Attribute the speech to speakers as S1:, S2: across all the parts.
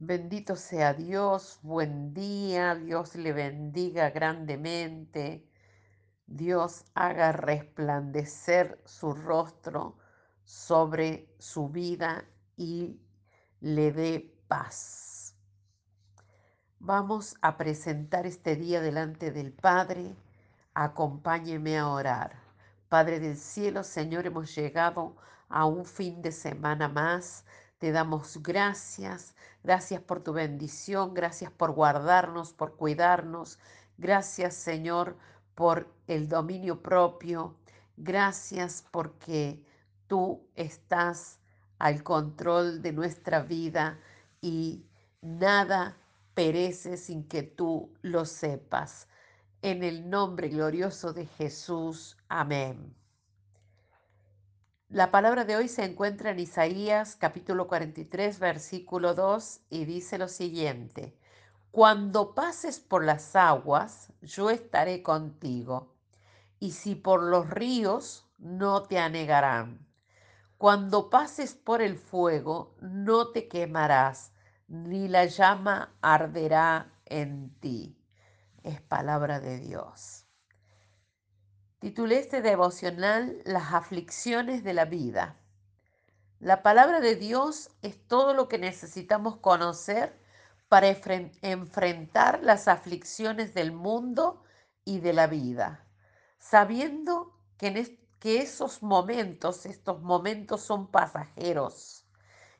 S1: Bendito sea Dios, buen día, Dios le bendiga grandemente, Dios haga resplandecer su rostro sobre su vida y le dé paz. Vamos a presentar este día delante del Padre. Acompáñeme a orar. Padre del cielo, Señor, hemos llegado a un fin de semana más. Te damos gracias. Gracias por tu bendición. Gracias por guardarnos, por cuidarnos. Gracias, Señor, por el dominio propio. Gracias porque tú estás al control de nuestra vida y nada perece sin que tú lo sepas. En el nombre glorioso de Jesús. Amén. La palabra de hoy se encuentra en Isaías capítulo 43, versículo 2 y dice lo siguiente. Cuando pases por las aguas, yo estaré contigo, y si por los ríos, no te anegarán. Cuando pases por el fuego, no te quemarás, ni la llama arderá en ti. Es palabra de Dios. Titulé este devocional Las aflicciones de la vida. La palabra de Dios es todo lo que necesitamos conocer para enfrentar las aflicciones del mundo y de la vida, sabiendo que, que esos momentos, estos momentos son pasajeros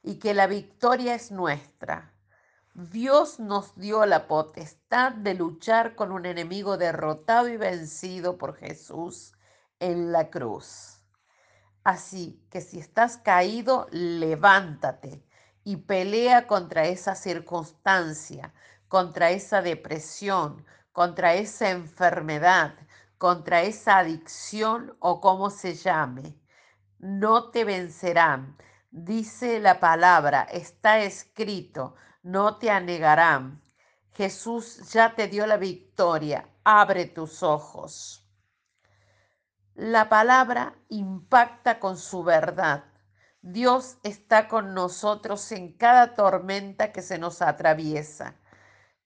S1: y que la victoria es nuestra. Dios nos dio la potestad de luchar con un enemigo derrotado y vencido por Jesús en la cruz. Así que si estás caído, levántate y pelea contra esa circunstancia, contra esa depresión, contra esa enfermedad, contra esa adicción o como se llame. No te vencerán. Dice la palabra, está escrito, no te anegarán. Jesús ya te dio la victoria, abre tus ojos. La palabra impacta con su verdad. Dios está con nosotros en cada tormenta que se nos atraviesa,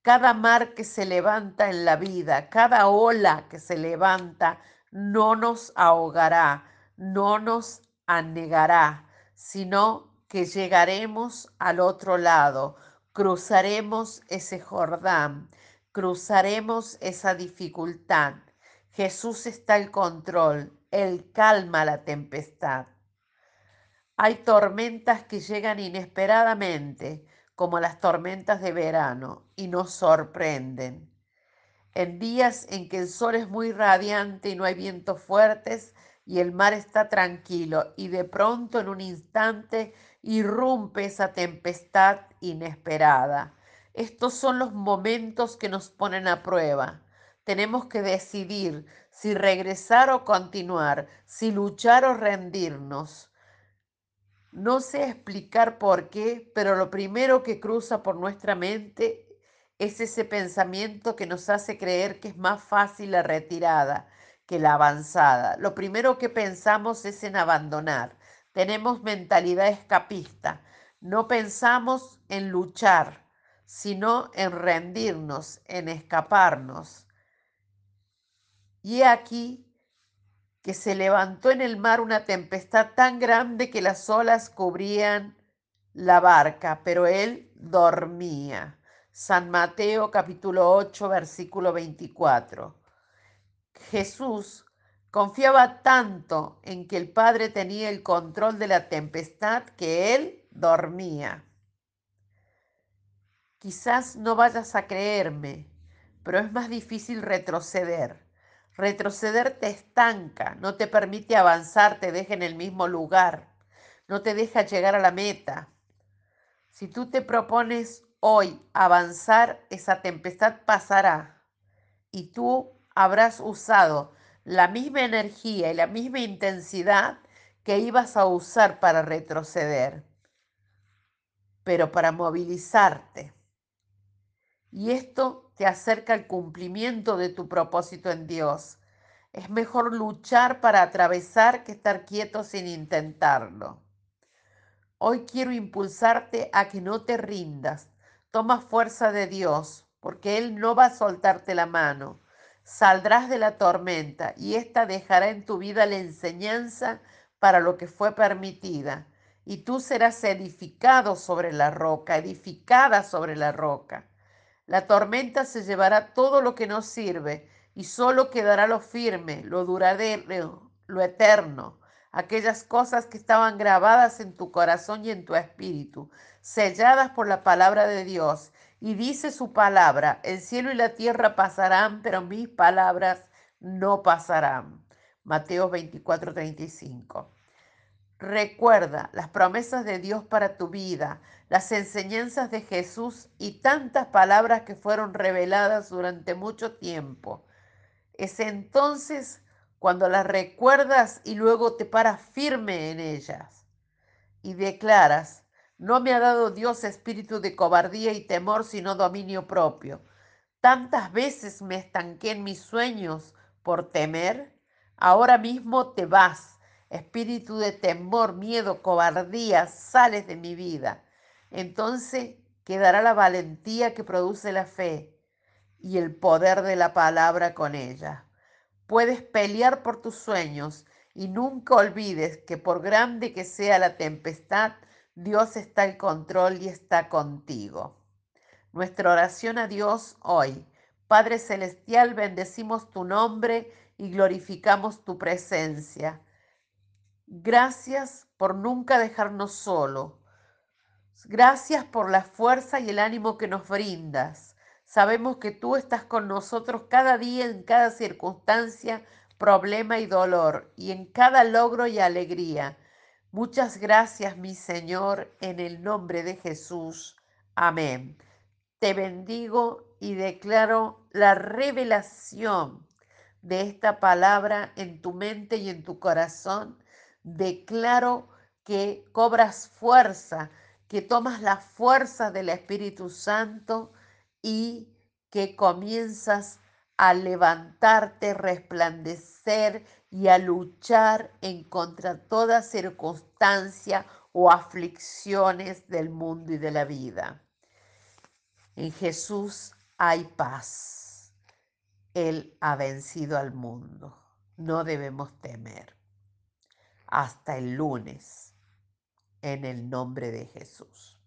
S1: cada mar que se levanta en la vida, cada ola que se levanta, no nos ahogará, no nos anegará, sino que llegaremos al otro lado, cruzaremos ese Jordán, cruzaremos esa dificultad. Jesús está al control, Él calma la tempestad. Hay tormentas que llegan inesperadamente, como las tormentas de verano, y nos sorprenden. En días en que el sol es muy radiante y no hay vientos fuertes y el mar está tranquilo, y de pronto en un instante irrumpe esa tempestad inesperada. Estos son los momentos que nos ponen a prueba. Tenemos que decidir si regresar o continuar, si luchar o rendirnos. No sé explicar por qué, pero lo primero que cruza por nuestra mente es ese pensamiento que nos hace creer que es más fácil la retirada que la avanzada. Lo primero que pensamos es en abandonar. Tenemos mentalidad escapista. No pensamos en luchar, sino en rendirnos, en escaparnos. Y aquí que se levantó en el mar una tempestad tan grande que las olas cubrían la barca, pero él dormía. San Mateo capítulo 8, versículo 24. Jesús confiaba tanto en que el Padre tenía el control de la tempestad que él dormía. Quizás no vayas a creerme, pero es más difícil retroceder. Retroceder te estanca, no te permite avanzar, te deja en el mismo lugar, no te deja llegar a la meta. Si tú te propones hoy avanzar, esa tempestad pasará y tú habrás usado la misma energía y la misma intensidad que ibas a usar para retroceder, pero para movilizarte. Y esto te acerca al cumplimiento de tu propósito en Dios. Es mejor luchar para atravesar que estar quieto sin intentarlo. Hoy quiero impulsarte a que no te rindas. Toma fuerza de Dios, porque Él no va a soltarte la mano. Saldrás de la tormenta y ésta dejará en tu vida la enseñanza para lo que fue permitida. Y tú serás edificado sobre la roca, edificada sobre la roca. La tormenta se llevará todo lo que no sirve y solo quedará lo firme, lo duradero, lo eterno, aquellas cosas que estaban grabadas en tu corazón y en tu espíritu, selladas por la palabra de Dios. Y dice su palabra, el cielo y la tierra pasarán, pero mis palabras no pasarán. Mateo 24, 35. Recuerda las promesas de Dios para tu vida, las enseñanzas de Jesús y tantas palabras que fueron reveladas durante mucho tiempo. Es entonces cuando las recuerdas y luego te paras firme en ellas y declaras, no me ha dado Dios espíritu de cobardía y temor, sino dominio propio. Tantas veces me estanqué en mis sueños por temer, ahora mismo te vas. Espíritu de temor, miedo, cobardía, sales de mi vida. Entonces quedará la valentía que produce la fe y el poder de la palabra con ella. Puedes pelear por tus sueños y nunca olvides que por grande que sea la tempestad, Dios está al control y está contigo. Nuestra oración a Dios hoy. Padre Celestial, bendecimos tu nombre y glorificamos tu presencia. Gracias por nunca dejarnos solo. Gracias por la fuerza y el ánimo que nos brindas. Sabemos que tú estás con nosotros cada día, en cada circunstancia, problema y dolor, y en cada logro y alegría. Muchas gracias, mi Señor, en el nombre de Jesús. Amén. Te bendigo y declaro la revelación de esta palabra en tu mente y en tu corazón. Declaro que cobras fuerza, que tomas la fuerza del Espíritu Santo y que comienzas a levantarte, resplandecer y a luchar en contra toda circunstancia o aflicciones del mundo y de la vida. En Jesús hay paz. Él ha vencido al mundo. No debemos temer. Hasta el lunes, en el nombre de Jesús.